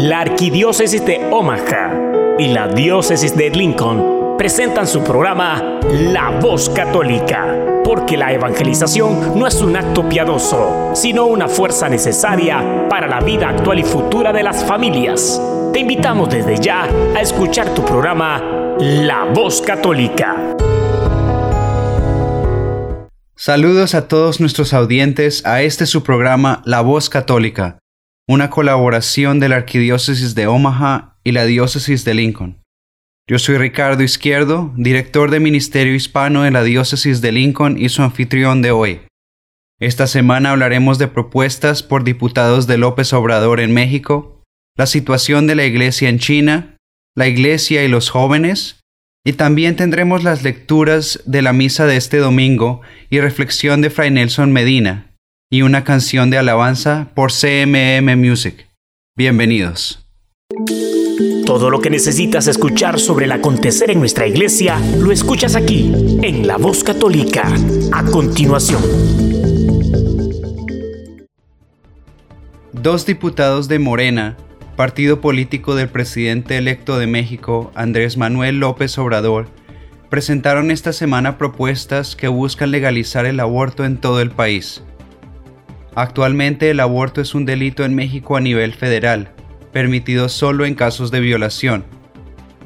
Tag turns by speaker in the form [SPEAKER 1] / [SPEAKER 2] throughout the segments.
[SPEAKER 1] La Arquidiócesis de Omaha y la Diócesis de Lincoln presentan su programa La Voz Católica, porque la evangelización no es un acto piadoso, sino una fuerza necesaria para la vida actual y futura de las familias. Te invitamos desde ya a escuchar tu programa La Voz Católica.
[SPEAKER 2] Saludos a todos nuestros audientes a este su programa La Voz Católica una colaboración de la Arquidiócesis de Omaha y la Diócesis de Lincoln. Yo soy Ricardo Izquierdo, director de Ministerio Hispano de la Diócesis de Lincoln y su anfitrión de hoy. Esta semana hablaremos de propuestas por diputados de López Obrador en México, la situación de la Iglesia en China, la Iglesia y los jóvenes, y también tendremos las lecturas de la misa de este domingo y reflexión de Fray Nelson Medina, y una canción de alabanza por CMM Music. Bienvenidos.
[SPEAKER 1] Todo lo que necesitas escuchar sobre el acontecer en nuestra iglesia lo escuchas aquí, en La Voz Católica, a continuación.
[SPEAKER 2] Dos diputados de Morena, partido político del presidente electo de México, Andrés Manuel López Obrador, presentaron esta semana propuestas que buscan legalizar el aborto en todo el país. Actualmente el aborto es un delito en México a nivel federal, permitido solo en casos de violación.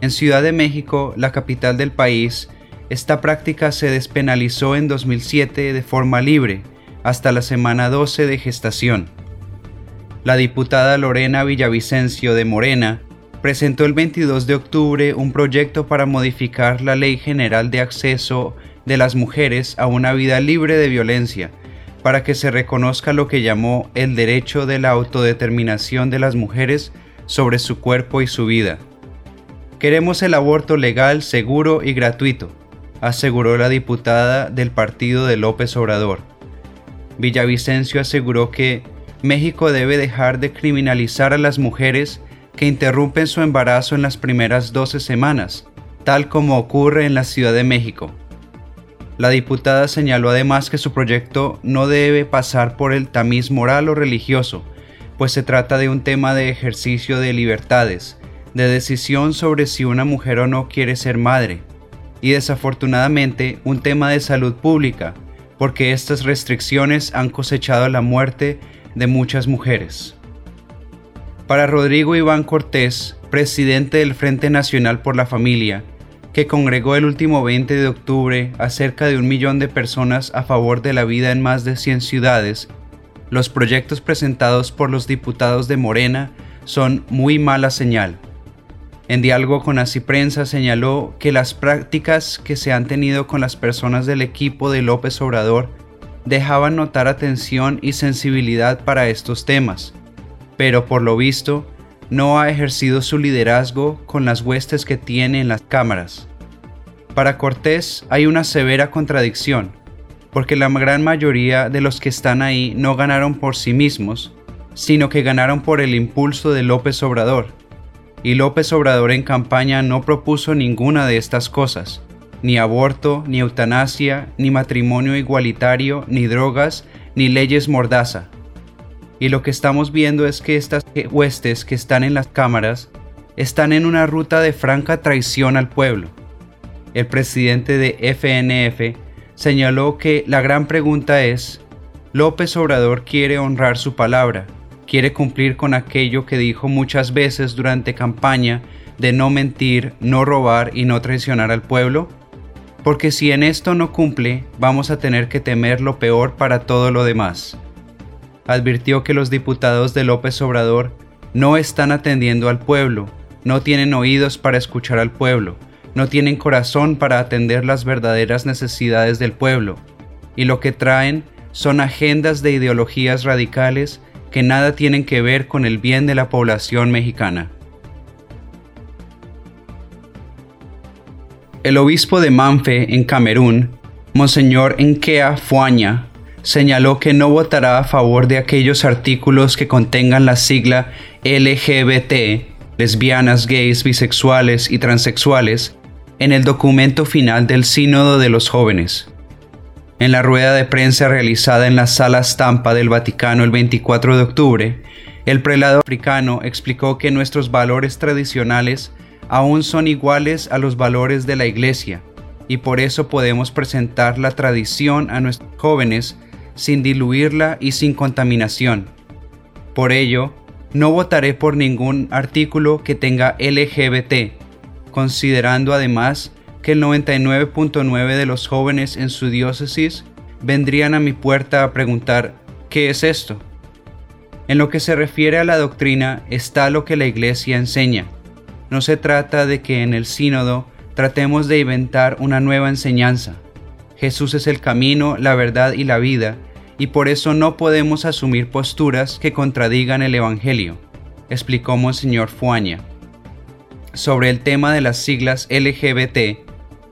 [SPEAKER 2] En Ciudad de México, la capital del país, esta práctica se despenalizó en 2007 de forma libre, hasta la semana 12 de gestación. La diputada Lorena Villavicencio de Morena presentó el 22 de octubre un proyecto para modificar la Ley General de Acceso de las Mujeres a una vida libre de violencia, para que se reconozca lo que llamó el derecho de la autodeterminación de las mujeres sobre su cuerpo y su vida. Queremos el aborto legal, seguro y gratuito, aseguró la diputada del partido de López Obrador. Villavicencio aseguró que México debe dejar de criminalizar a las mujeres que interrumpen su embarazo en las primeras 12 semanas, tal como ocurre en la Ciudad de México. La diputada señaló además que su proyecto no debe pasar por el tamiz moral o religioso, pues se trata de un tema de ejercicio de libertades, de decisión sobre si una mujer o no quiere ser madre, y desafortunadamente un tema de salud pública, porque estas restricciones han cosechado la muerte de muchas mujeres. Para Rodrigo Iván Cortés, presidente del Frente Nacional por la Familia, que congregó el último 20 de octubre a cerca de un millón de personas a favor de la vida en más de 100 ciudades, los proyectos presentados por los diputados de Morena son muy mala señal. En diálogo con Así Prensa señaló que las prácticas que se han tenido con las personas del equipo de López Obrador dejaban notar atención y sensibilidad para estos temas, pero por lo visto no ha ejercido su liderazgo con las huestes que tiene en las cámaras. Para Cortés hay una severa contradicción, porque la gran mayoría de los que están ahí no ganaron por sí mismos, sino que ganaron por el impulso de López Obrador. Y López Obrador en campaña no propuso ninguna de estas cosas, ni aborto, ni eutanasia, ni matrimonio igualitario, ni drogas, ni leyes mordaza. Y lo que estamos viendo es que estas huestes que están en las cámaras están en una ruta de franca traición al pueblo. El presidente de FNF señaló que la gran pregunta es, López Obrador quiere honrar su palabra, quiere cumplir con aquello que dijo muchas veces durante campaña de no mentir, no robar y no traicionar al pueblo? Porque si en esto no cumple, vamos a tener que temer lo peor para todo lo demás advirtió que los diputados de López Obrador no están atendiendo al pueblo, no tienen oídos para escuchar al pueblo, no tienen corazón para atender las verdaderas necesidades del pueblo, y lo que traen son agendas de ideologías radicales que nada tienen que ver con el bien de la población mexicana. El obispo de Manfe, en Camerún, Monseñor Enkea Fuaña, señaló que no votará a favor de aquellos artículos que contengan la sigla LGBT, lesbianas, gays, bisexuales y transexuales, en el documento final del Sínodo de los Jóvenes. En la rueda de prensa realizada en la sala estampa del Vaticano el 24 de octubre, El prelado africano explicó que nuestros valores tradicionales aún son iguales a los valores de la Iglesia y por eso podemos presentar la tradición a nuestros jóvenes sin diluirla y sin contaminación. Por ello, no votaré por ningún artículo que tenga LGBT, considerando además que el 99.9 de los jóvenes en su diócesis vendrían a mi puerta a preguntar, ¿qué es esto? En lo que se refiere a la doctrina está lo que la Iglesia enseña. No se trata de que en el sínodo tratemos de inventar una nueva enseñanza. Jesús es el camino, la verdad y la vida, y por eso no podemos asumir posturas que contradigan el Evangelio, explicó Monseñor Fuaña. Sobre el tema de las siglas LGBT,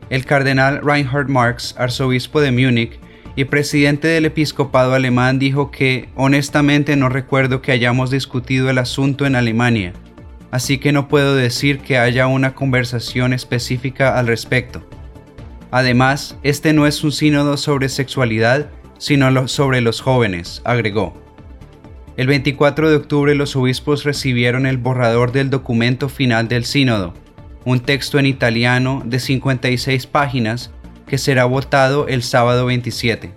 [SPEAKER 2] el cardenal Reinhard Marx, arzobispo de Múnich y presidente del episcopado alemán, dijo que honestamente no recuerdo que hayamos discutido el asunto en Alemania, así que no puedo decir que haya una conversación específica al respecto. Además, este no es un sínodo sobre sexualidad, sino sobre los jóvenes, agregó. El 24 de octubre los obispos recibieron el borrador del documento final del sínodo, un texto en italiano de 56 páginas que será votado el sábado 27.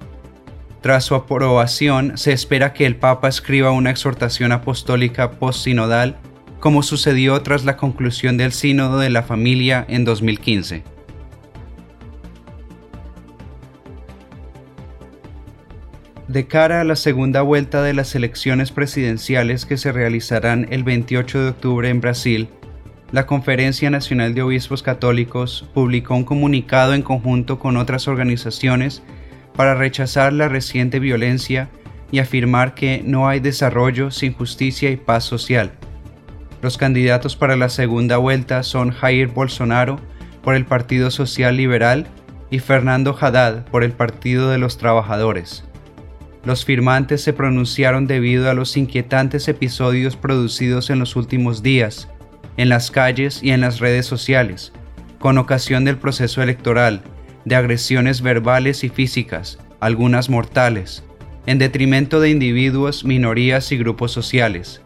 [SPEAKER 2] Tras su aprobación, se espera que el Papa escriba una exhortación apostólica post-sinodal, como sucedió tras la conclusión del Sínodo de la Familia en 2015. De cara a la segunda vuelta de las elecciones presidenciales que se realizarán el 28 de octubre en Brasil, la Conferencia Nacional de Obispos Católicos publicó un comunicado en conjunto con otras organizaciones para rechazar la reciente violencia y afirmar que no hay desarrollo sin justicia y paz social. Los candidatos para la segunda vuelta son Jair Bolsonaro por el Partido Social Liberal y Fernando Haddad por el Partido de los Trabajadores. Los firmantes se pronunciaron debido a los inquietantes episodios producidos en los últimos días, en las calles y en las redes sociales, con ocasión del proceso electoral, de agresiones verbales y físicas, algunas mortales, en detrimento de individuos, minorías y grupos sociales.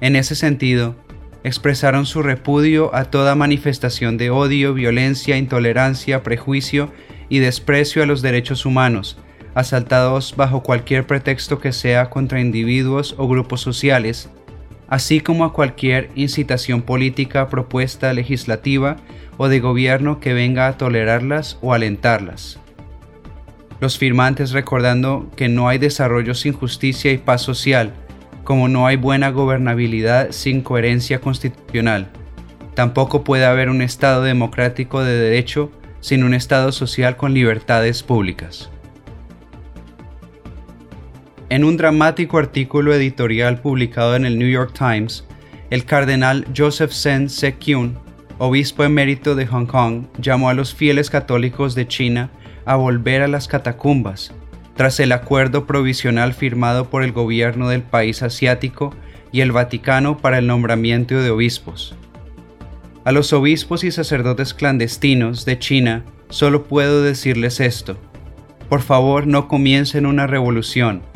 [SPEAKER 2] En ese sentido, expresaron su repudio a toda manifestación de odio, violencia, intolerancia, prejuicio y desprecio a los derechos humanos, asaltados bajo cualquier pretexto que sea contra individuos o grupos sociales, así como a cualquier incitación política, propuesta legislativa o de gobierno que venga a tolerarlas o alentarlas. Los firmantes recordando que no hay desarrollo sin justicia y paz social, como no hay buena gobernabilidad sin coherencia constitucional. Tampoco puede haber un Estado democrático de derecho sin un Estado social con libertades públicas. En un dramático artículo editorial publicado en el New York Times, el cardenal Joseph Sen Se-kyun, obispo emérito de Hong Kong, llamó a los fieles católicos de China a volver a las catacumbas, tras el acuerdo provisional firmado por el gobierno del país asiático y el Vaticano para el nombramiento de obispos. A los obispos y sacerdotes clandestinos de China solo puedo decirles esto. Por favor no comiencen una revolución,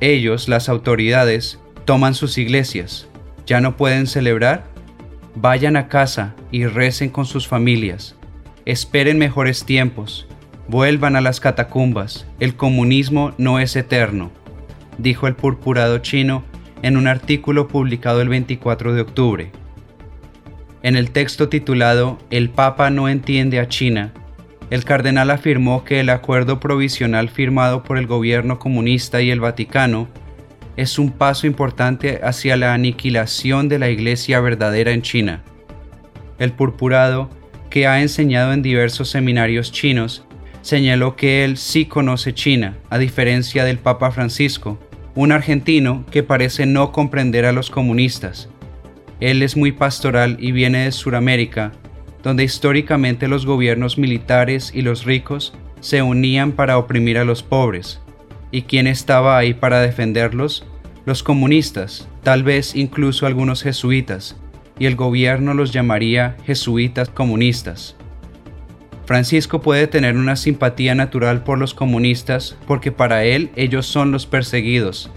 [SPEAKER 2] ellos, las autoridades, toman sus iglesias. ¿Ya no pueden celebrar? Vayan a casa y recen con sus familias. Esperen mejores tiempos. Vuelvan a las catacumbas. El comunismo no es eterno, dijo el purpurado chino en un artículo publicado el 24 de octubre. En el texto titulado El Papa no entiende a China, el cardenal afirmó que el acuerdo provisional firmado por el gobierno comunista y el Vaticano es un paso importante hacia la aniquilación de la iglesia verdadera en China. El purpurado, que ha enseñado en diversos seminarios chinos, señaló que él sí conoce China, a diferencia del Papa Francisco, un argentino que parece no comprender a los comunistas. Él es muy pastoral y viene de Sudamérica, donde históricamente los gobiernos militares y los ricos se unían para oprimir a los pobres. ¿Y quién estaba ahí para defenderlos? Los comunistas, tal vez incluso algunos jesuitas, y el gobierno los llamaría jesuitas comunistas. Francisco puede tener una simpatía natural por los comunistas porque para él ellos son los perseguidos.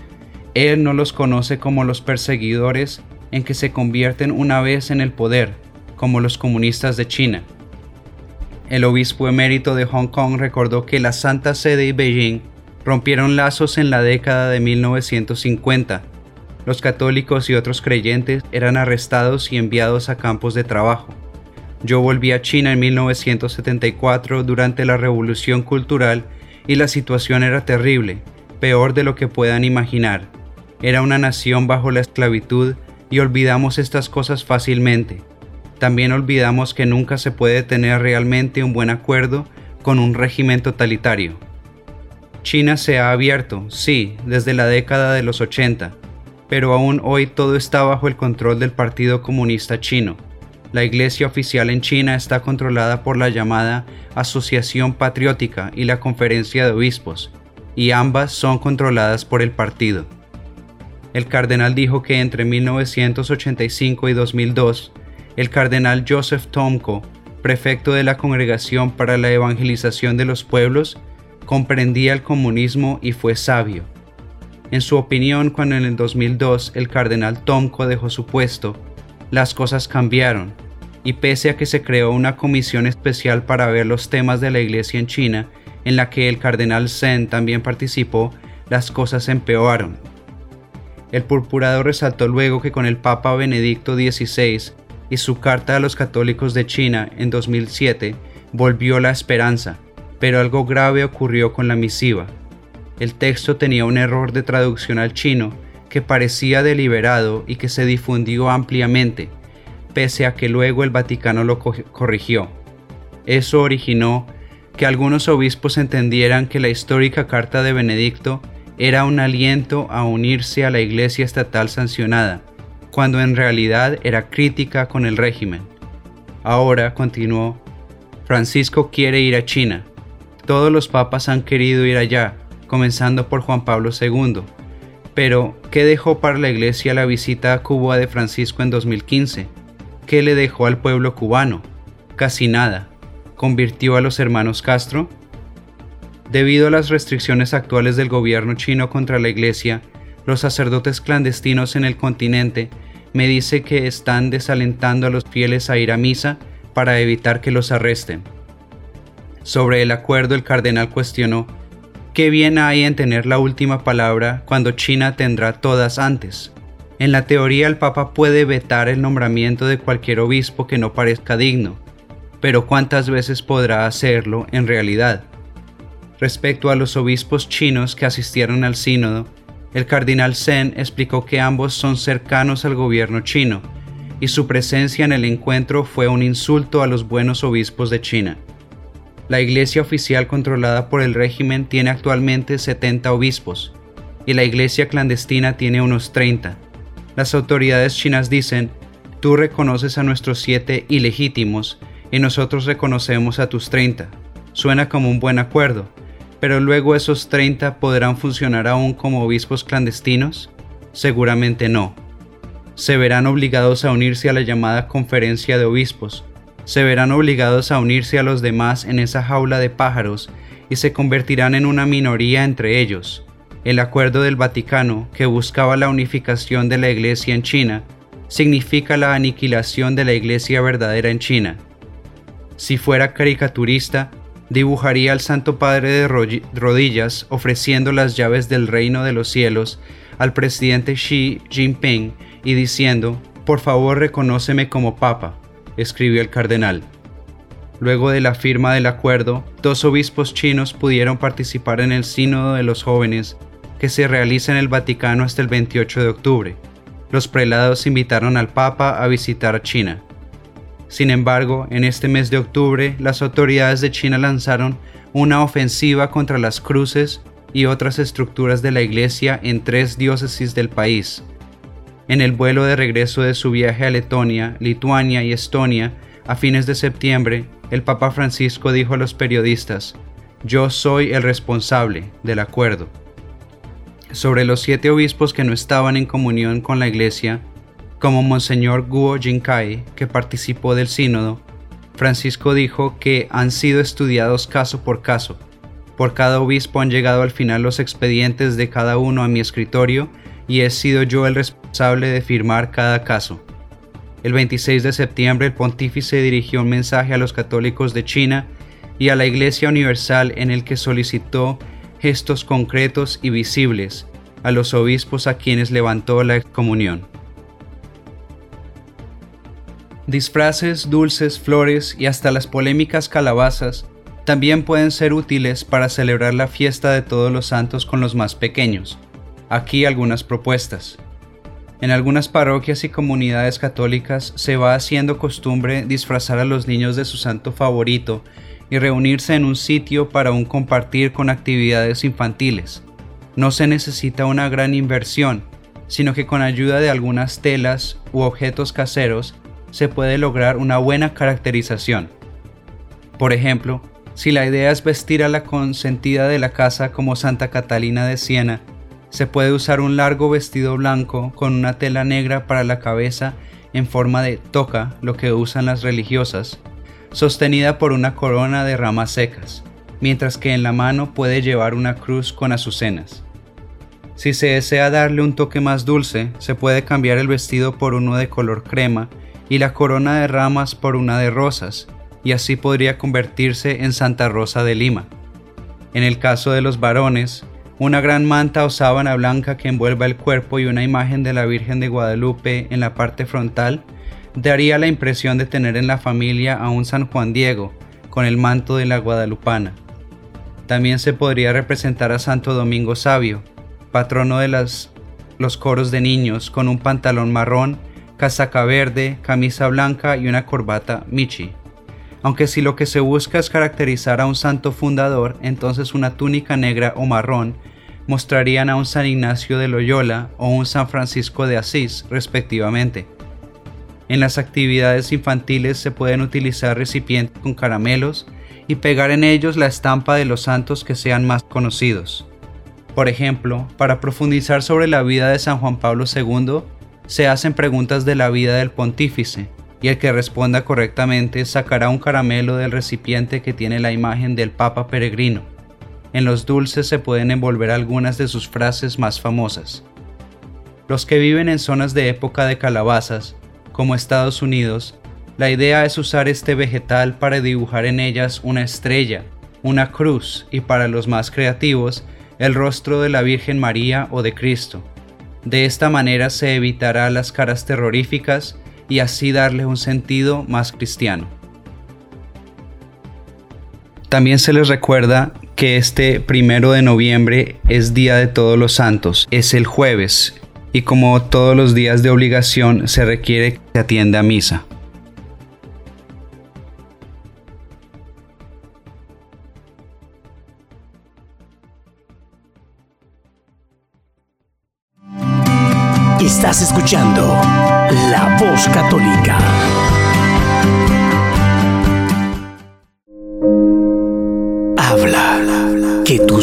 [SPEAKER 2] Él no los conoce como los perseguidores en que se convierten una vez en el poder, como los comunistas de China. El obispo emérito de Hong Kong recordó que la Santa Sede y Beijing rompieron lazos en la década de 1950. Los católicos y otros creyentes eran arrestados y enviados a campos de trabajo. Yo volví a China en 1974 durante la Revolución Cultural y la situación era terrible, peor de lo que puedan imaginar. Era una nación bajo la esclavitud y olvidamos estas cosas fácilmente. También olvidamos que nunca se puede tener realmente un buen acuerdo con un régimen totalitario. China se ha abierto, sí, desde la década de los 80, pero aún hoy todo está bajo el control del Partido Comunista Chino. La iglesia oficial en China está controlada por la llamada Asociación Patriótica y la Conferencia de Obispos, y ambas son controladas por el partido. El cardenal dijo que entre 1985 y 2002, el cardenal Joseph Tomko, prefecto de la Congregación para la Evangelización de los Pueblos, comprendía el comunismo y fue sabio. En su opinión, cuando en el 2002 el cardenal Tomko dejó su puesto, las cosas cambiaron, y pese a que se creó una comisión especial para ver los temas de la iglesia en China, en la que el cardenal Zen también participó, las cosas empeoraron. El purpurado resaltó luego que con el Papa Benedicto XVI y su carta a los católicos de China en 2007 volvió la esperanza, pero algo grave ocurrió con la misiva. El texto tenía un error de traducción al chino que parecía deliberado y que se difundió ampliamente, pese a que luego el Vaticano lo corrigió. Eso originó que algunos obispos entendieran que la histórica carta de Benedicto era un aliento a unirse a la Iglesia estatal sancionada, cuando en realidad era crítica con el régimen. Ahora, continuó, Francisco quiere ir a China, todos los papas han querido ir allá, comenzando por Juan Pablo II. Pero, ¿qué dejó para la Iglesia la visita a Cuba de Francisco en 2015? ¿Qué le dejó al pueblo cubano? Casi nada. ¿Convirtió a los hermanos Castro? Debido a las restricciones actuales del gobierno chino contra la Iglesia, los sacerdotes clandestinos en el continente me dice que están desalentando a los fieles a ir a misa para evitar que los arresten. Sobre el acuerdo el cardenal cuestionó, ¿qué bien hay en tener la última palabra cuando China tendrá todas antes? En la teoría el Papa puede vetar el nombramiento de cualquier obispo que no parezca digno, pero ¿cuántas veces podrá hacerlo en realidad? Respecto a los obispos chinos que asistieron al sínodo, el cardenal Zen explicó que ambos son cercanos al gobierno chino, y su presencia en el encuentro fue un insulto a los buenos obispos de China. La iglesia oficial controlada por el régimen tiene actualmente 70 obispos y la iglesia clandestina tiene unos 30. Las autoridades chinas dicen, tú reconoces a nuestros siete ilegítimos y nosotros reconocemos a tus 30. Suena como un buen acuerdo, pero luego esos 30 podrán funcionar aún como obispos clandestinos? Seguramente no. Se verán obligados a unirse a la llamada conferencia de obispos, se verán obligados a unirse a los demás en esa jaula de pájaros y se convertirán en una minoría entre ellos. El acuerdo del Vaticano, que buscaba la unificación de la Iglesia en China, significa la aniquilación de la Iglesia verdadera en China. Si fuera caricaturista, dibujaría al Santo Padre de rodillas ofreciendo las llaves del reino de los cielos al presidente Xi Jinping y diciendo, por favor reconóceme como papa escribió el cardenal. Luego de la firma del acuerdo, dos obispos chinos pudieron participar en el Sínodo de los Jóvenes que se realiza en el Vaticano hasta el 28 de octubre. Los prelados invitaron al Papa a visitar China. Sin embargo, en este mes de octubre, las autoridades de China lanzaron una ofensiva contra las cruces y otras estructuras de la Iglesia en tres diócesis del país, en el vuelo de regreso de su viaje a Letonia, Lituania y Estonia a fines de septiembre, el Papa Francisco dijo a los periodistas, yo soy el responsable del acuerdo. Sobre los siete obispos que no estaban en comunión con la Iglesia, como Monseñor Guo Jinkai, que participó del sínodo, Francisco dijo que han sido estudiados caso por caso. Por cada obispo han llegado al final los expedientes de cada uno a mi escritorio y he sido yo el responsable de firmar cada caso. El 26 de septiembre el pontífice dirigió un mensaje a los católicos de China y a la Iglesia Universal en el que solicitó gestos concretos y visibles a los obispos a quienes levantó la excomunión. Disfraces, dulces, flores y hasta las polémicas calabazas también pueden ser útiles para celebrar la fiesta de todos los santos con los más pequeños. Aquí algunas propuestas. En algunas parroquias y comunidades católicas se va haciendo costumbre disfrazar a los niños de su santo favorito y reunirse en un sitio para un compartir con actividades infantiles. No se necesita una gran inversión, sino que con ayuda de algunas telas u objetos caseros se puede lograr una buena caracterización. Por ejemplo, si la idea es vestir a la consentida de la casa como Santa Catalina de Siena, se puede usar un largo vestido blanco con una tela negra para la cabeza en forma de toca, lo que usan las religiosas, sostenida por una corona de ramas secas, mientras que en la mano puede llevar una cruz con azucenas. Si se desea darle un toque más dulce, se puede cambiar el vestido por uno de color crema y la corona de ramas por una de rosas, y así podría convertirse en Santa Rosa de Lima. En el caso de los varones, una gran manta o sábana blanca que envuelva el cuerpo y una imagen de la Virgen de Guadalupe en la parte frontal daría la impresión de tener en la familia a un San Juan Diego con el manto de la guadalupana. También se podría representar a Santo Domingo Sabio, patrono de las, los coros de niños, con un pantalón marrón, casaca verde, camisa blanca y una corbata michi aunque si lo que se busca es caracterizar a un santo fundador, entonces una túnica negra o marrón mostrarían a un San Ignacio de Loyola o un San Francisco de Asís, respectivamente. En las actividades infantiles se pueden utilizar recipientes con caramelos y pegar en ellos la estampa de los santos que sean más conocidos. Por ejemplo, para profundizar sobre la vida de San Juan Pablo II, se hacen preguntas de la vida del pontífice, y el que responda correctamente sacará un caramelo del recipiente que tiene la imagen del Papa peregrino. En los dulces se pueden envolver algunas de sus frases más famosas. Los que viven en zonas de época de calabazas, como Estados Unidos, la idea es usar este vegetal para dibujar en ellas una estrella, una cruz y para los más creativos, el rostro de la Virgen María o de Cristo. De esta manera se evitará las caras terroríficas y así darle un sentido más cristiano. También se les recuerda que este primero de noviembre es Día de Todos los Santos, es el jueves, y como todos los días de obligación se requiere que se atienda a misa.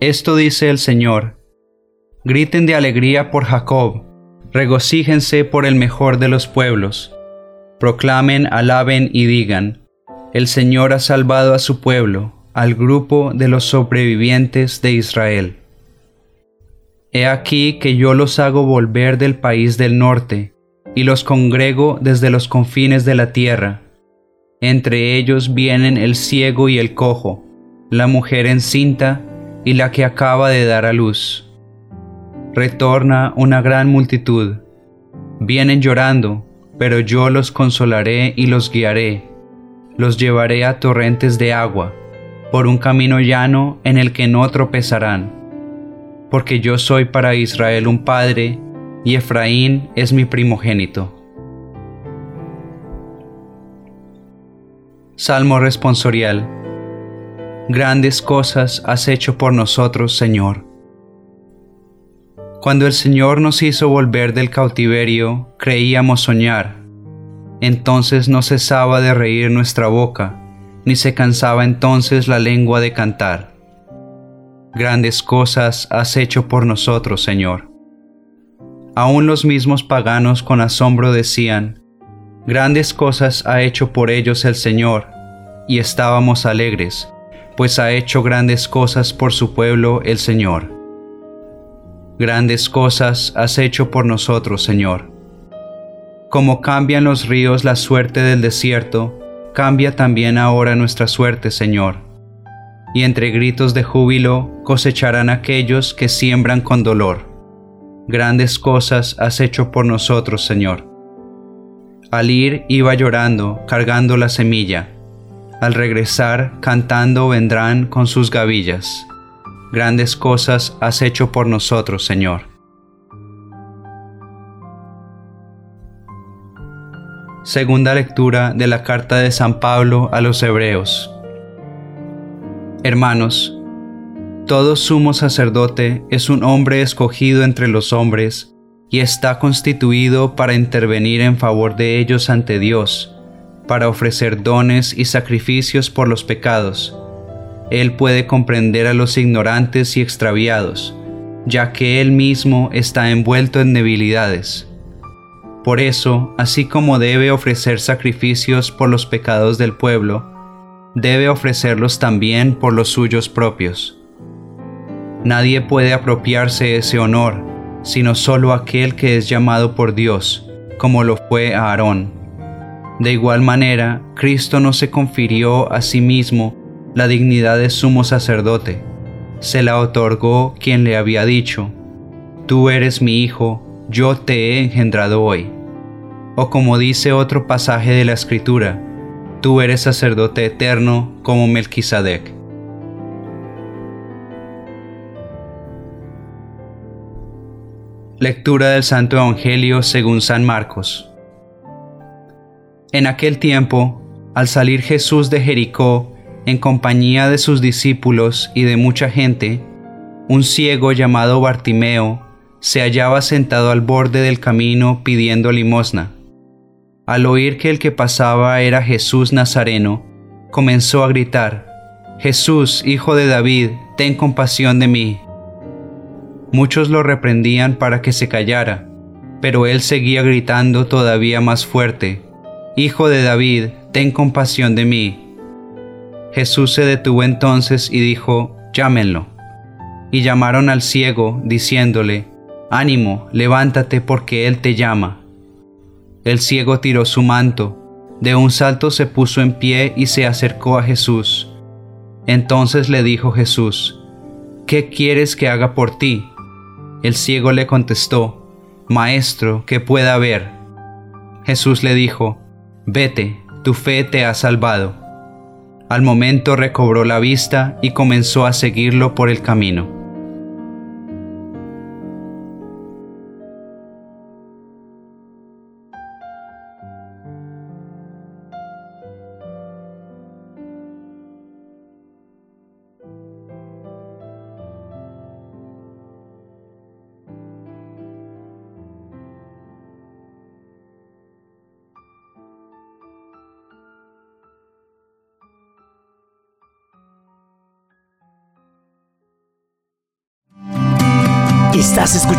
[SPEAKER 2] Esto dice el Señor. Griten de alegría por Jacob, regocíjense por el mejor de los pueblos. Proclamen, alaben y digan, el Señor ha salvado a su pueblo, al grupo de los sobrevivientes de Israel. He aquí que yo los hago volver del país del norte, y los congrego desde los confines de la tierra entre ellos vienen el ciego y el cojo, la mujer encinta y la que acaba de dar a luz. Retorna una gran multitud. Vienen llorando, pero yo los consolaré y los guiaré. Los llevaré a torrentes de agua, por un camino llano en el que no tropezarán. Porque yo soy para Israel un padre, y Efraín es mi primogénito. Salmo responsorial. Grandes cosas has hecho por nosotros, Señor. Cuando el Señor nos hizo volver del cautiverio, creíamos soñar. Entonces no cesaba de reír nuestra boca, ni se cansaba entonces la lengua de cantar. Grandes cosas has hecho por nosotros, Señor. Aún los mismos paganos con asombro decían, Grandes cosas ha hecho por ellos el Señor, y estábamos alegres, pues ha hecho grandes cosas por su pueblo el Señor. Grandes cosas has hecho por nosotros, Señor. Como cambian los ríos la suerte del desierto, cambia también ahora nuestra suerte, Señor. Y entre gritos de júbilo cosecharán aquellos que siembran con dolor. Grandes cosas has hecho por nosotros, Señor. Al ir iba llorando, cargando la semilla. Al regresar, cantando vendrán con sus gavillas. Grandes cosas has hecho por nosotros, Señor. Segunda lectura de la carta de San Pablo a los Hebreos. Hermanos, todo sumo sacerdote es un hombre escogido entre los hombres y está constituido para intervenir en favor de ellos ante Dios, para ofrecer dones y sacrificios por los pecados. Él puede comprender a los ignorantes y extraviados, ya que Él mismo está envuelto en debilidades. Por eso, así como debe ofrecer sacrificios por los pecados del pueblo, debe ofrecerlos también por los suyos propios. Nadie puede apropiarse ese honor, sino solo aquel que es llamado por Dios, como lo fue Aarón. De igual manera, Cristo no se confirió a sí mismo la dignidad de sumo sacerdote, se la otorgó quien le había dicho, Tú eres mi Hijo, yo te he engendrado hoy. O como dice otro pasaje de la Escritura, Tú eres sacerdote eterno como Melquisedec. Lectura del Santo Evangelio según San Marcos. En aquel tiempo, al salir Jesús de Jericó en compañía de sus discípulos y de mucha gente, un ciego llamado Bartimeo se hallaba sentado al borde del camino pidiendo limosna. Al oír que el que pasaba era Jesús Nazareno, comenzó a gritar, Jesús, hijo de David, ten compasión de mí. Muchos lo reprendían para que se callara, pero él seguía gritando todavía más fuerte, Hijo de David, ten compasión de mí. Jesús se detuvo entonces y dijo, Llámenlo. Y llamaron al ciego, diciéndole, Ánimo, levántate porque él te llama. El ciego tiró su manto, de un salto se puso en pie y se acercó a Jesús. Entonces le dijo Jesús, ¿qué quieres que haga por ti? El ciego le contestó, Maestro, que pueda ver. Jesús le dijo, Vete, tu fe te ha salvado. Al momento recobró la vista y comenzó a seguirlo por el camino.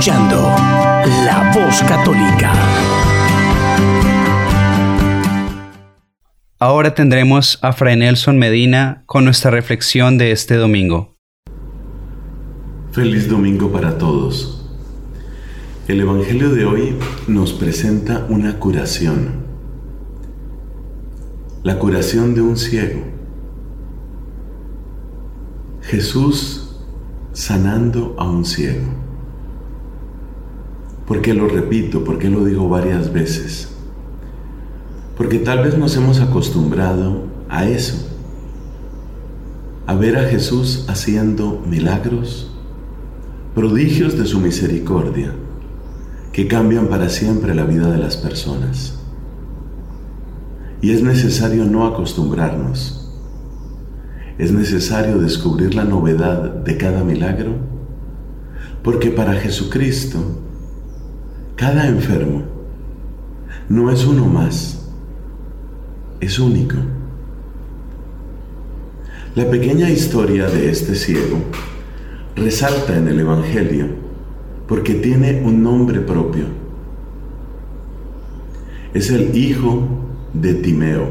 [SPEAKER 1] Escuchando La Voz Católica.
[SPEAKER 2] Ahora tendremos a Fray Nelson Medina con nuestra reflexión de este domingo.
[SPEAKER 3] Feliz domingo para todos. El Evangelio de hoy nos presenta una curación. La curación de un ciego. Jesús sanando a un ciego. ¿Por qué lo repito? ¿Por qué lo digo varias veces? Porque tal vez nos hemos acostumbrado a eso, a ver a Jesús haciendo milagros, prodigios de su misericordia, que cambian para siempre la vida de las personas. Y es necesario no acostumbrarnos. Es necesario descubrir la novedad de cada milagro Porque para Jesucristo, cada enfermo no es uno más, es único. La pequeña historia de este ciego resalta en el Evangelio porque tiene un nombre propio. Es el hijo de Timeo.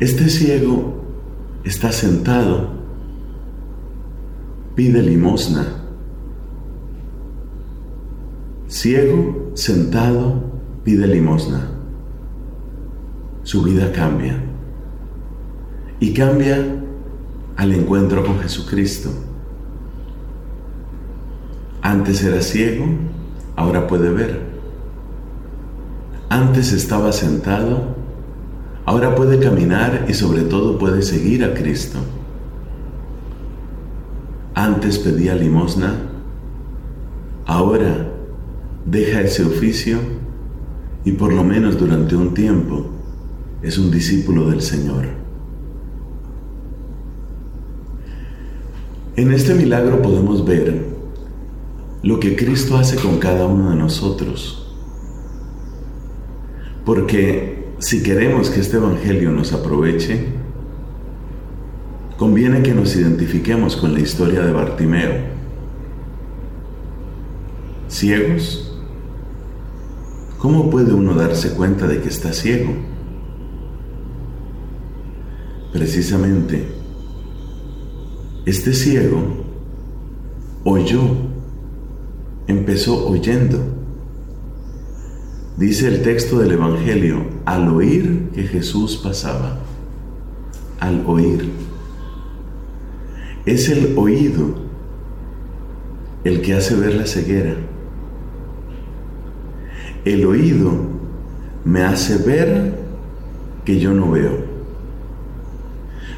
[SPEAKER 3] Este ciego está sentado, pide limosna. Ciego, sentado, pide limosna. Su vida cambia. Y cambia al encuentro con Jesucristo. Antes era ciego, ahora puede ver. Antes estaba sentado, ahora puede caminar y sobre todo puede seguir a Cristo. Antes pedía limosna, ahora deja ese oficio y por lo menos durante un tiempo es un discípulo del Señor. En este milagro podemos ver lo que Cristo hace con cada uno de nosotros. Porque si queremos que este Evangelio nos aproveche, conviene que nos identifiquemos con la historia de Bartimeo. ¿Ciegos? ¿Cómo puede uno darse cuenta de que está ciego? Precisamente este ciego oyó, empezó oyendo. Dice el texto del Evangelio, al oír que Jesús pasaba, al oír. Es el oído el que hace ver la ceguera. El oído me hace ver que yo no veo.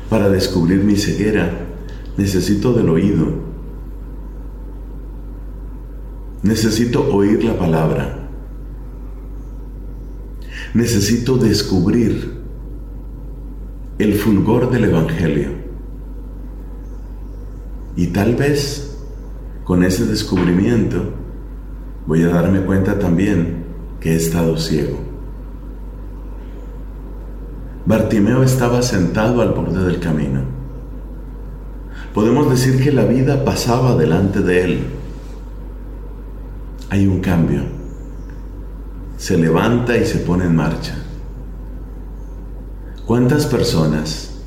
[SPEAKER 3] Para descubrir mi ceguera, Necesito del oído. Necesito oír la palabra. Necesito descubrir el fulgor del Evangelio. Y tal vez con ese descubrimiento voy a darme cuenta también que he estado ciego. Bartimeo estaba sentado al borde del camino podemos decir que la vida pasaba delante de él. Hay un cambio. Se levanta y se pone en marcha. ¿Cuántas personas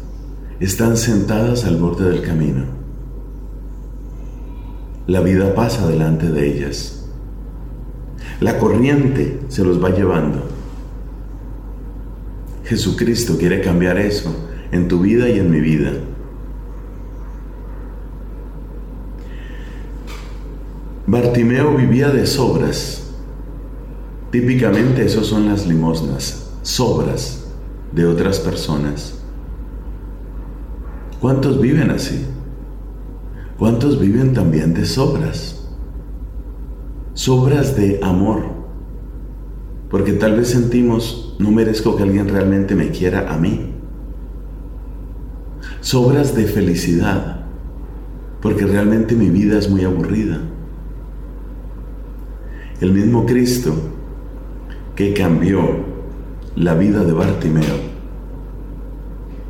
[SPEAKER 3] están sentadas al borde del camino? La vida pasa delante de ellas. La corriente se los va llevando. Jesucristo quiere cambiar eso en tu vida y en mi vida. Bartimeo vivía de sobras. Típicamente eso son las limosnas, sobras de otras personas. ¿Cuántos viven así? ¿Cuántos viven también de sobras? Sobras de amor. Porque tal vez sentimos, no merezco que alguien realmente me quiera a mí. Sobras de felicidad. Porque realmente mi vida es muy aburrida el mismo Cristo que cambió la vida de Bartimeo,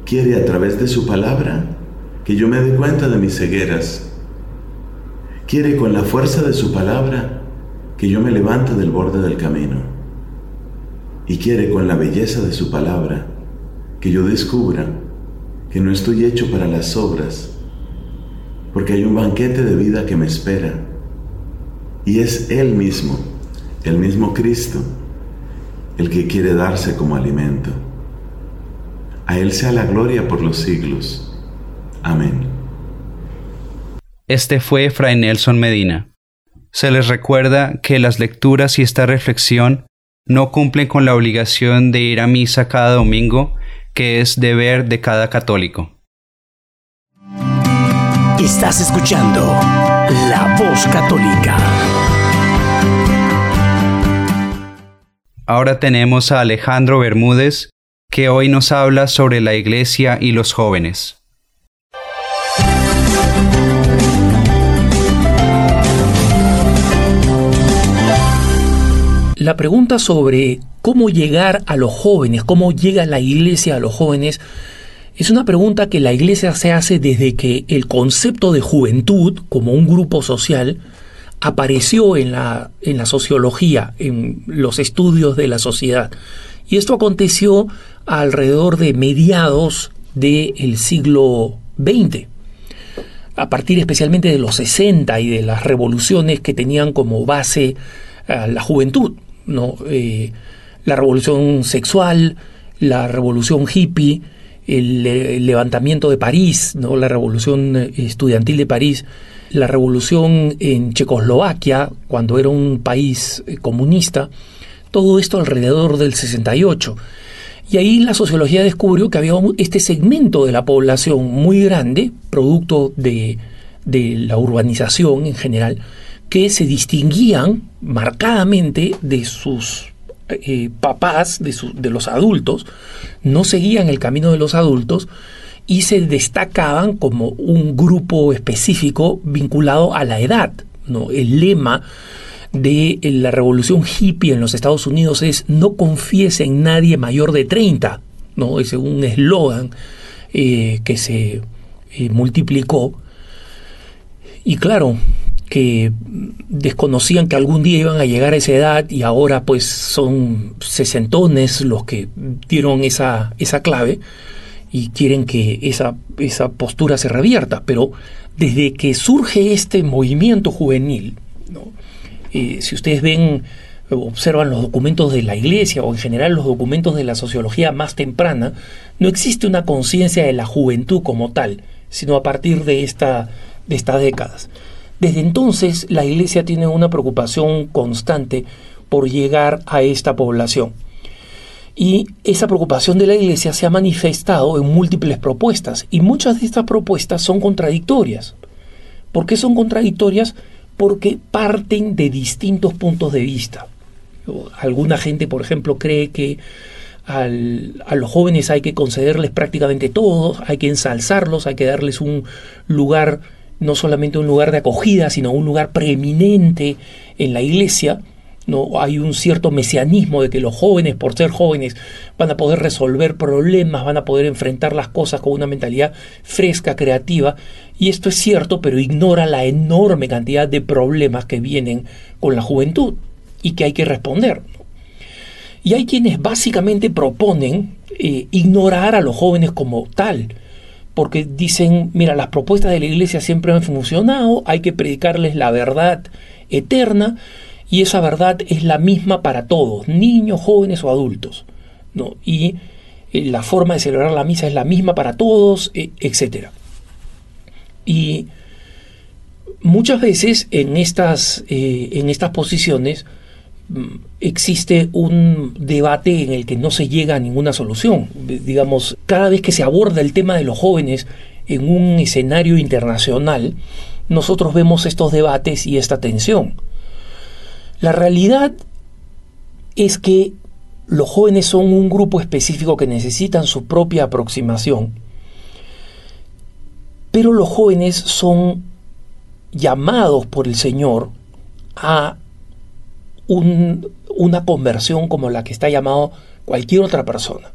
[SPEAKER 3] quiere a través de su palabra que yo me dé cuenta de mis cegueras. Quiere con la fuerza de su palabra que yo me levante del borde del camino. Y quiere con la belleza de su palabra que yo descubra que no estoy hecho para las obras, porque hay un banquete de vida que me espera y es Él mismo, el mismo Cristo, el que quiere darse como alimento. A Él sea la gloria por los siglos. Amén.
[SPEAKER 2] Este fue Fray Nelson Medina. Se les recuerda que las lecturas y esta reflexión no cumplen con la obligación de ir a misa cada domingo, que es deber de cada católico.
[SPEAKER 1] Estás escuchando La Voz Católica.
[SPEAKER 2] Ahora tenemos a Alejandro Bermúdez, que hoy nos habla sobre la iglesia y los jóvenes.
[SPEAKER 4] La pregunta sobre cómo llegar a los jóvenes, cómo llega la iglesia a los jóvenes, es una pregunta que la iglesia se hace desde que el concepto de juventud como un grupo social apareció en la, sociología, en los estudios de la sociedad. Y esto aconteció alrededor de mediados del siglo XX, a partir especialmente de los 60 y de las revoluciones que tenían como base la juventud, ¿no? Eh, la revolución sexual, la revolución hippie, el, levantamiento de París, ¿no? la revolución estudiantil de París, la revolución en Checoslovaquia, cuando era un país eh, comunista, todo esto alrededor del 68. Y ahí la sociología descubrió que había este segmento de la población muy grande, producto de, de la urbanización en general, que se distinguían marcadamente de sus eh, papás, de, de los adultos, no seguían el camino de los adultos y se destacaban como un grupo específico vinculado a la edad. ¿no? El lema de la revolución hippie en los Estados Unidos es no confíes en nadie mayor de 30. ¿no? Es un eslogan eh, que se eh, multiplicó. Y claro, que desconocían que algún día iban a llegar a esa edad y ahora pues son sesentones los que dieron esa, esa clave y quieren que esa, esa postura se revierta. Pero desde que surge este movimiento juvenil, eh, si ustedes ven, observan los documentos de la iglesia o en general los documentos de la sociología más temprana, no existe una conciencia de la juventud como tal, sino a partir de, esta, de estas décadas. Desde entonces la Iglesia tiene una preocupación constante por llegar a esta población. Y esa preocupación de la Iglesia se ha manifestado en múltiples propuestas y muchas de estas propuestas son contradictorias. ¿Por qué son contradictorias? Porque parten de distintos puntos de vista. Alguna gente, por ejemplo, cree que a los jóvenes hay que concederles prácticamente todo, hay que ensalzarlos, hay que darles un lugar no solamente un lugar de acogida, sino un lugar preeminente en la iglesia. ¿no? Hay un cierto mesianismo de que los jóvenes, por ser jóvenes, van a poder resolver problemas, van a poder enfrentar las cosas con una mentalidad fresca, creativa. Y esto es cierto, pero ignora la enorme cantidad de problemas que vienen con la juventud y que hay que responder. Y hay quienes básicamente proponen eh, ignorar a los jóvenes como tal, porque dicen, mira, las propuestas de la iglesia siempre han funcionado, hay que predicarles la verdad eterna y esa verdad es la misma para todos, niños, jóvenes o adultos. ¿no? Y eh, la forma de celebrar la misa es la misma para todos, e, etc. Y muchas veces en estas, eh, en estas posiciones existe un debate en el que no se llega a ninguna solución. Digamos, cada vez que se aborda el tema de los jóvenes en un escenario internacional, nosotros vemos estos debates y esta tensión. La realidad es que los jóvenes son un grupo específico que necesitan su propia aproximación, pero los jóvenes son llamados por el Señor a una conversión como la que está llamado cualquier otra persona.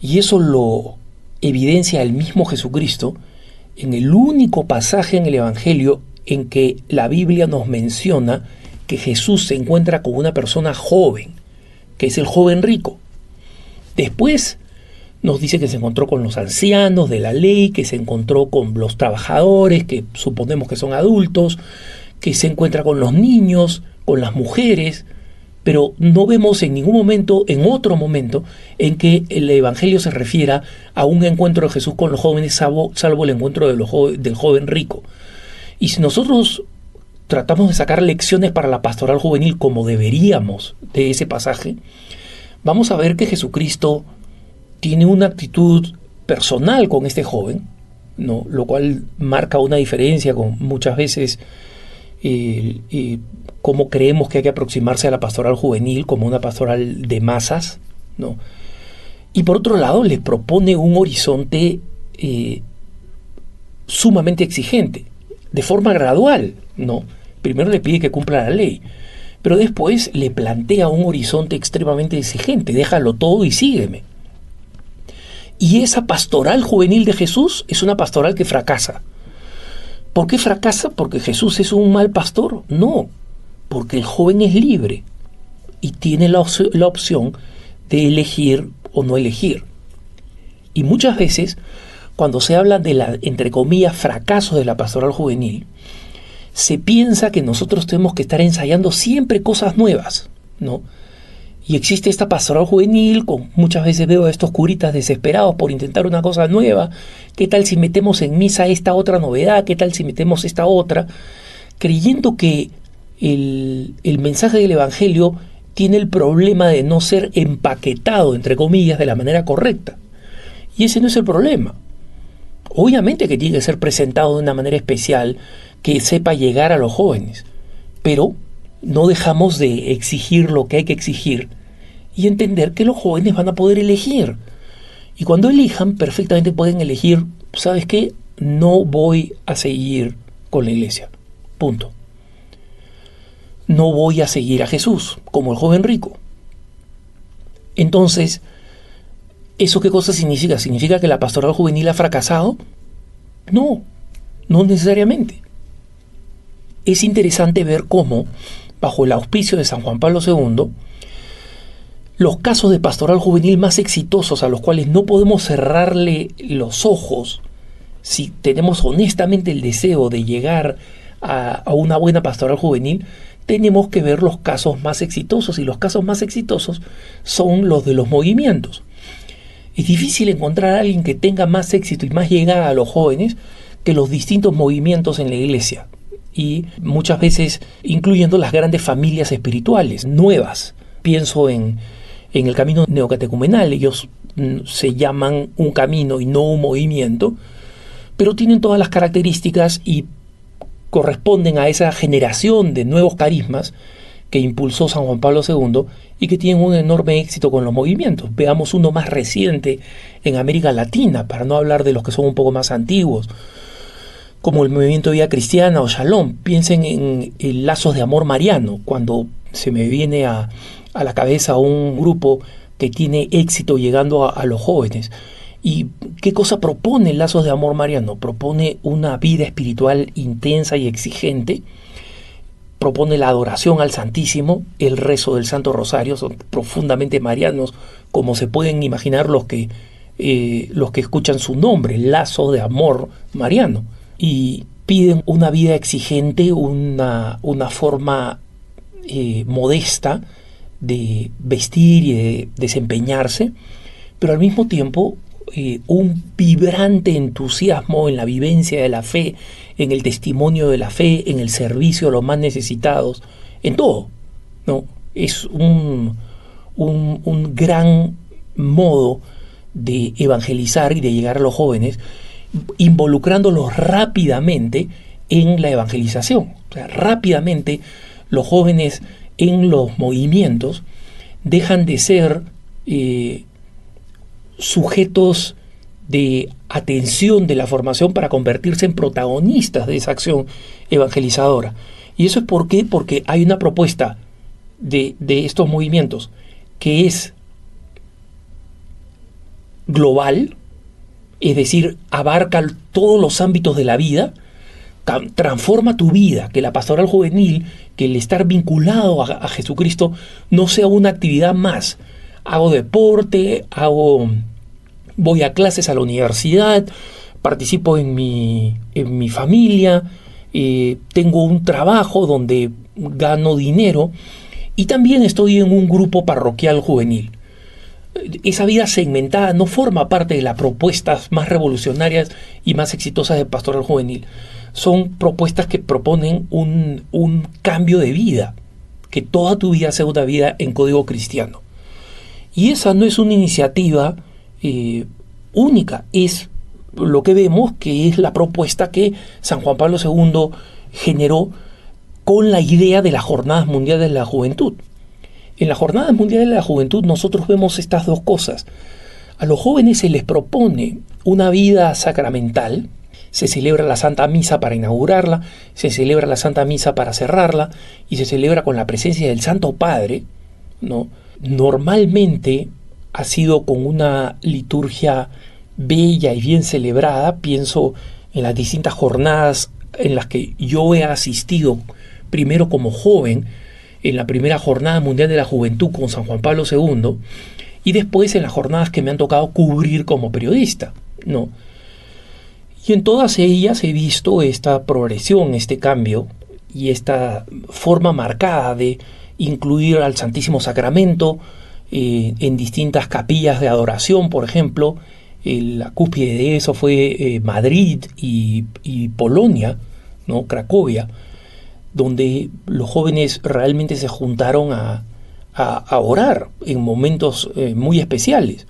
[SPEAKER 4] Y eso lo evidencia el mismo Jesucristo en el único pasaje en el Evangelio en que la Biblia nos menciona que Jesús se encuentra con una persona joven, que es el joven rico. Después nos dice que se encontró con los ancianos de la ley, que se encontró con los trabajadores, que suponemos que son adultos, que se encuentra con los niños, con las mujeres, pero no vemos en ningún momento, en otro momento, en que el Evangelio se refiera a un encuentro de Jesús con los jóvenes, salvo, el encuentro del joven rico. Y si nosotros tratamos de sacar lecciones para la pastoral juvenil como deberíamos de ese pasaje, vamos a ver que Jesucristo tiene una actitud personal con este joven, lo cual marca una diferencia con muchas veces cómo creemos que hay que aproximarse a la pastoral juvenil como una pastoral de masas, ¿no? Y por otro lado, le propone un horizonte eh, sumamente exigente, de forma gradual, ¿no? Primero le pide que cumpla la ley, pero después le plantea un horizonte extremadamente exigente, déjalo todo y sígueme. Y esa pastoral juvenil de Jesús es una pastoral que fracasa. ¿Por qué fracasa? ¿Porque Jesús es un mal pastor? No, porque el joven es libre y tiene la, la opción de elegir o no elegir. Y muchas veces, cuando se habla de la, entre comillas, fracaso de la pastoral juvenil, se piensa que nosotros tenemos que estar ensayando siempre cosas nuevas, ¿no? Y existe esta pastoral juvenil, con muchas veces veo a estos curitas desesperados por intentar una cosa nueva. ¿Qué tal si metemos en misa esta otra novedad? ¿Qué tal si metemos esta otra? Creyendo que el, el mensaje del Evangelio tiene el problema de no ser empaquetado, entre comillas, de la manera correcta. Y ese no es el problema. Obviamente que tiene que ser presentado de una manera especial que sepa llegar a los jóvenes, pero no dejamos de exigir lo que hay que exigir y entender que los jóvenes van a poder elegir. Y cuando elijan, perfectamente pueden elegir, ¿sabes qué? No voy a seguir con la iglesia. Punto no voy a seguir a Jesús, como el joven rico. Entonces, ¿eso qué cosa significa? ¿Significa que la pastoral juvenil ha fracasado? No, no necesariamente. Es interesante ver cómo, bajo el auspicio de San Juan Pablo II, los casos de pastoral juvenil más exitosos a los cuales no podemos cerrarle los ojos si tenemos honestamente el deseo de llegar a, a una buena pastoral juvenil, tenemos que ver los casos más exitosos y los casos más exitosos son los de los movimientos. Es difícil encontrar a alguien que tenga más éxito y más llegada a los jóvenes que los distintos movimientos en la iglesia y muchas veces incluyendo las grandes familias espirituales nuevas. Pienso en, en el camino neocatecumenal, ellos mm, se llaman un camino y no un movimiento, pero tienen todas las características y corresponden a esa generación de nuevos carismas que impulsó San Juan Pablo II y que tienen un enorme éxito con los movimientos. Veamos uno más reciente en América Latina, para no hablar de los que son un poco más antiguos, como el movimiento Vida Cristiana o Shalom. Piensen en Lazos de Amor Mariano, cuando se me viene a, la cabeza un grupo que tiene éxito llegando a los jóvenes. ¿Y qué cosa propone Lazos de Amor Mariano? Propone una vida espiritual intensa y exigente, propone la adoración al Santísimo, el rezo del Santo Rosario, son profundamente marianos, como se pueden imaginar los que, eh, los que escuchan su nombre, Lazo de Amor Mariano. Y piden una vida exigente, una, una forma eh, modesta de vestir y de desempeñarse, pero al mismo tiempo eh, un vibrante entusiasmo en la vivencia de la fe, en el testimonio de la fe, en el servicio a los más necesitados, en todo. ¿no? Es un, un, gran modo de evangelizar y de llegar a los jóvenes, involucrándolos rápidamente en la evangelización. O sea, rápidamente los jóvenes en los movimientos dejan de ser eh, sujetos de atención de la formación para convertirse en protagonistas de esa acción evangelizadora. ¿Y eso es? Porque hay una propuesta de, de estos movimientos que es global, es decir, abarca todos los ámbitos de la vida, transforma tu vida, que la pastoral juvenil, que el estar vinculado a, a Jesucristo no sea una actividad más, hago deporte, hago voy a clases a la universidad, participo en mi, en mi familia, eh, tengo un trabajo donde gano dinero y también estoy en un grupo parroquial juvenil. Esa vida segmentada no forma parte de las propuestas más revolucionarias y más exitosas de pastoral juvenil. Son propuestas que proponen un, un cambio de vida, que toda tu vida sea una vida en código cristiano. Y esa no es una iniciativa eh, única, es lo que vemos que es la propuesta que San Juan Pablo II generó con la idea de las Jornadas Mundiales de la Juventud. En las Jornadas Mundiales de la Juventud nosotros vemos estas dos cosas. A los jóvenes se les propone una vida sacramental se celebra la Santa Misa para inaugurarla, se celebra la Santa Misa para cerrarla y se celebra con la presencia del Santo Padre, ¿no? Normalmente ha sido con una liturgia bella y bien celebrada, pienso en las distintas jornadas en las que yo he asistido, primero como joven, en la primera jornada mundial de la juventud con San Juan Pablo II, y después en las jornadas que me han tocado cubrir como periodista, ¿no? Y en todas ellas he visto esta progresión, este cambio y esta forma marcada de incluir al Santísimo Sacramento eh, en distintas capillas de adoración, por ejemplo. la cúspide de eso fue eh, Madrid y, Polonia, ¿no? Cracovia, donde los jóvenes realmente se juntaron a, orar en momentos eh, muy especiales.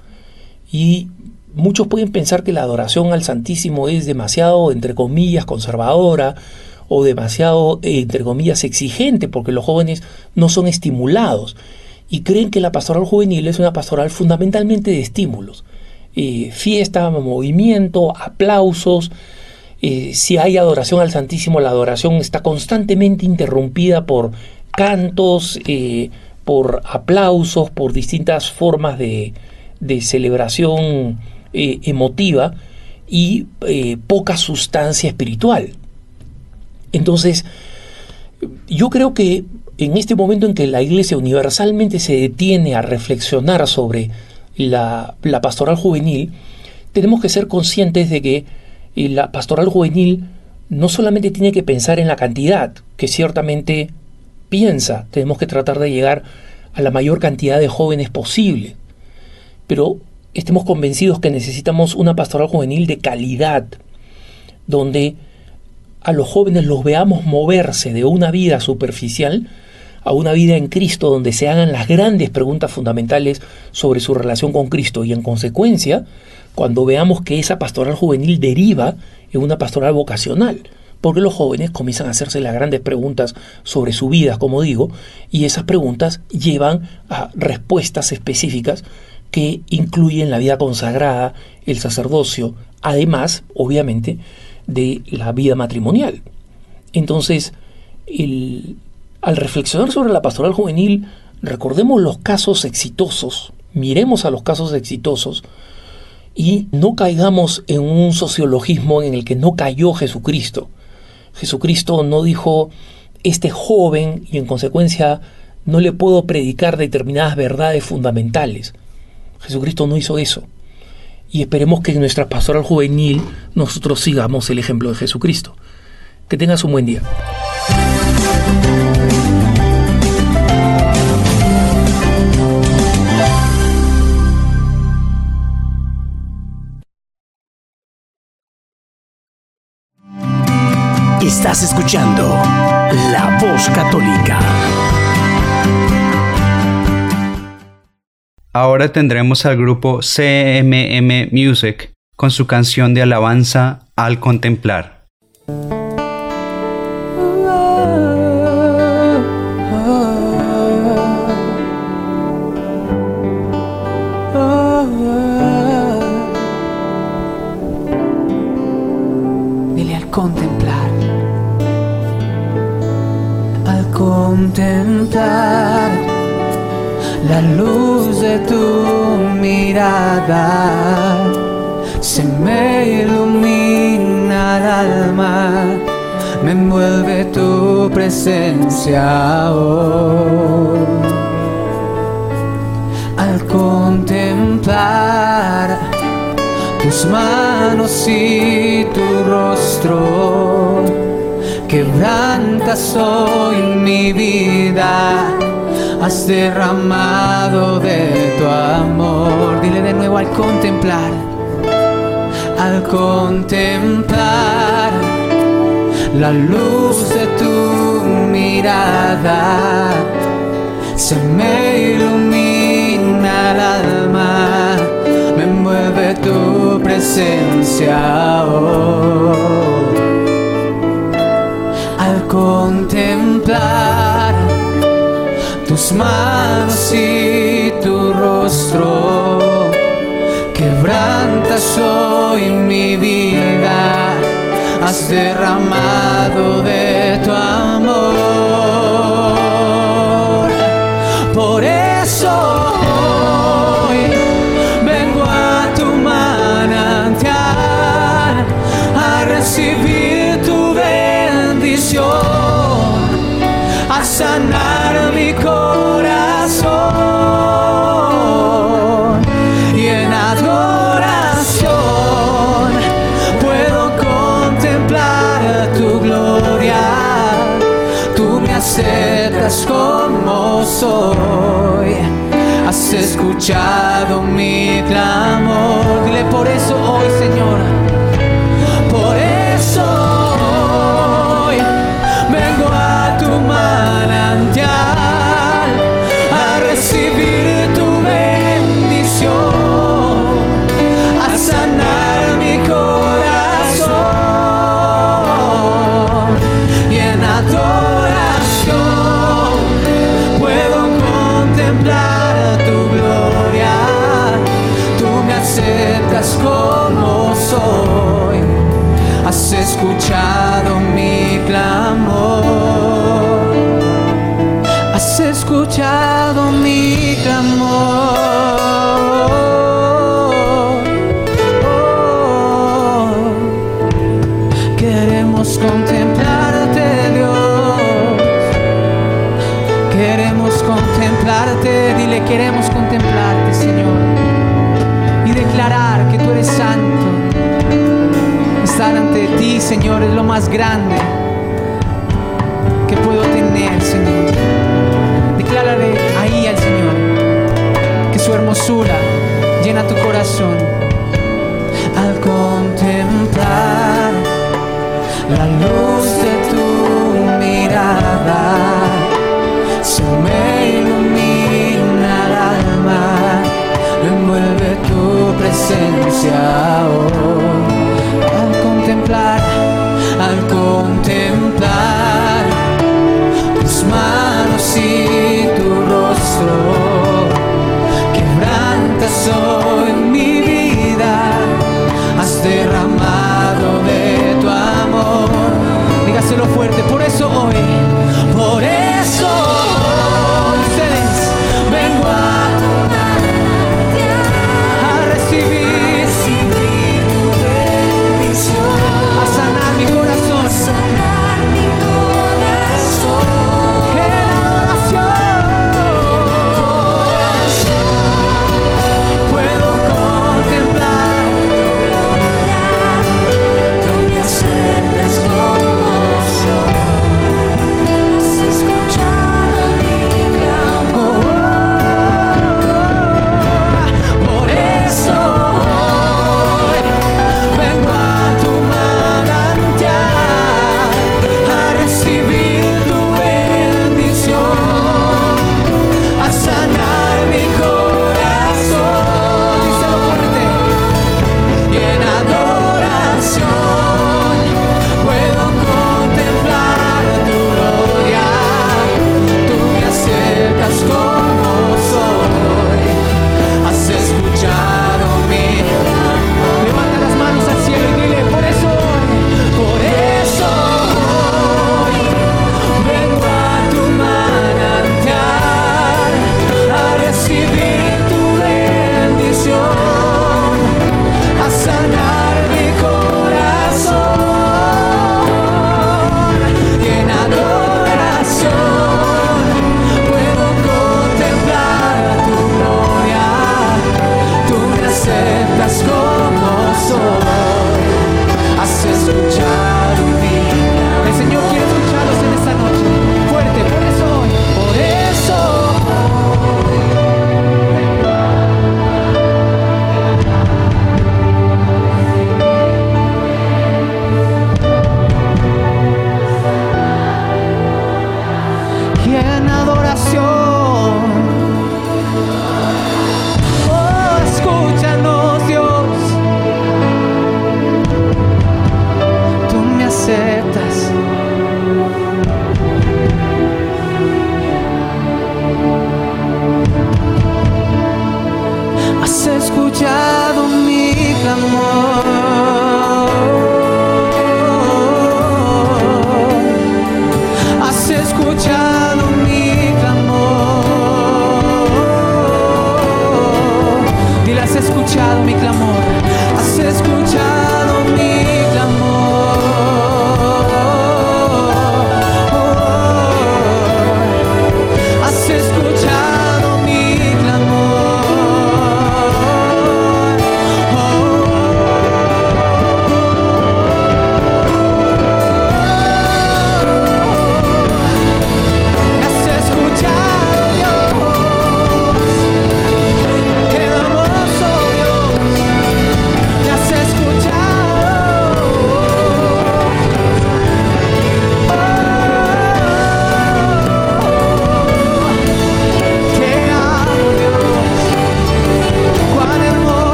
[SPEAKER 4] Y Muchos pueden pensar que la adoración al Santísimo es demasiado, entre comillas, conservadora o demasiado, entre comillas, exigente, porque los jóvenes no son estimulados y creen que la pastoral juvenil es una pastoral fundamentalmente de estímulos. Eh, fiesta, movimiento, aplausos. Eh, si hay adoración al Santísimo, la adoración está constantemente interrumpida por cantos, eh, por aplausos, por distintas formas de, de celebración eh, emotiva y eh, poca sustancia espiritual. Entonces, yo creo que en este momento en que la Iglesia universalmente se detiene a reflexionar sobre la, pastoral juvenil, tenemos que ser conscientes de que eh, la pastoral juvenil no solamente tiene que pensar en la cantidad, que ciertamente piensa, tenemos que tratar de llegar a la mayor cantidad de jóvenes posible, pero estemos convencidos que necesitamos una pastoral juvenil de calidad, donde a los jóvenes los veamos moverse de una vida superficial a una vida en Cristo donde se hagan las grandes preguntas fundamentales sobre su relación con Cristo. Y en consecuencia, cuando veamos que esa pastoral juvenil deriva en una pastoral vocacional, porque los jóvenes comienzan a hacerse las grandes preguntas sobre su vida, como digo, y esas preguntas llevan a respuestas específicas que incluyen la vida consagrada, el sacerdocio, además, obviamente, de la vida matrimonial. Entonces, al reflexionar sobre la pastoral juvenil, recordemos los casos exitosos, miremos a los casos exitosos y no caigamos en un sociologismo en el que no cayó Jesucristo. Jesucristo no dijo, este joven y en consecuencia no le puedo predicar determinadas verdades fundamentales. Jesucristo no hizo eso. Y esperemos que en nuestra pastoral juvenil nosotros sigamos el ejemplo de Jesucristo. Que tengas un buen día.
[SPEAKER 1] Estás escuchando La Voz Católica.
[SPEAKER 2] Ahora tendremos al grupo CMM Music con su canción de alabanza Al Contemplar.
[SPEAKER 5] Al contemplar, al contemplar la luz de tu mirada se me ilumina el alma, me envuelve tu presencia. Al contemplar tus manos y tu rostro, quebrantas hoy mi vida has derramado de tu amor. Dile de nuevo al contemplar, al contemplar la luz de tu mirada, se me ilumina el alma, me mueve tu presencia. Al contemplar tus manos y tu rostro. Quebrantas hoy mi vida, has derramado de tu amor. has escuchado mi clamor. Dile por eso hoy, Señor. escuchar. Señor, es lo más grande que puedo tener, Señor. Declárale ahí al Señor que su hermosura llena tu corazón. Al contemplar la luz de tu mirada, se me ilumina el alma, me envuelve tu presencia. Al contemplar así tu rostro, quebranta soy.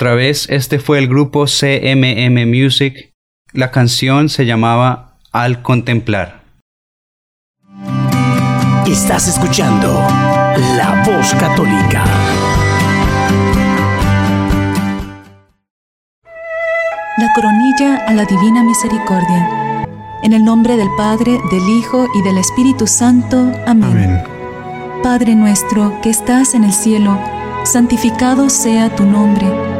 [SPEAKER 2] Otra vez, este fue el grupo CMM Music. La canción se llamaba Al Contemplar.
[SPEAKER 1] Estás escuchando La Voz Católica.
[SPEAKER 6] La coronilla a la Divina Misericordia. En el nombre del Padre, del Hijo y del Espíritu Santo. Amén.
[SPEAKER 7] Amén.
[SPEAKER 6] Padre nuestro que estás en el cielo, santificado sea tu nombre.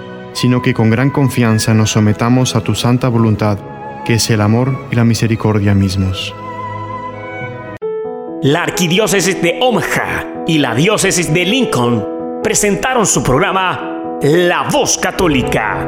[SPEAKER 7] sino que con gran confianza nos sometamos a tu santa voluntad, que es el amor y la misericordia mismos.
[SPEAKER 1] La Arquidiócesis de Omaha y la Diócesis de Lincoln presentaron su programa La Voz Católica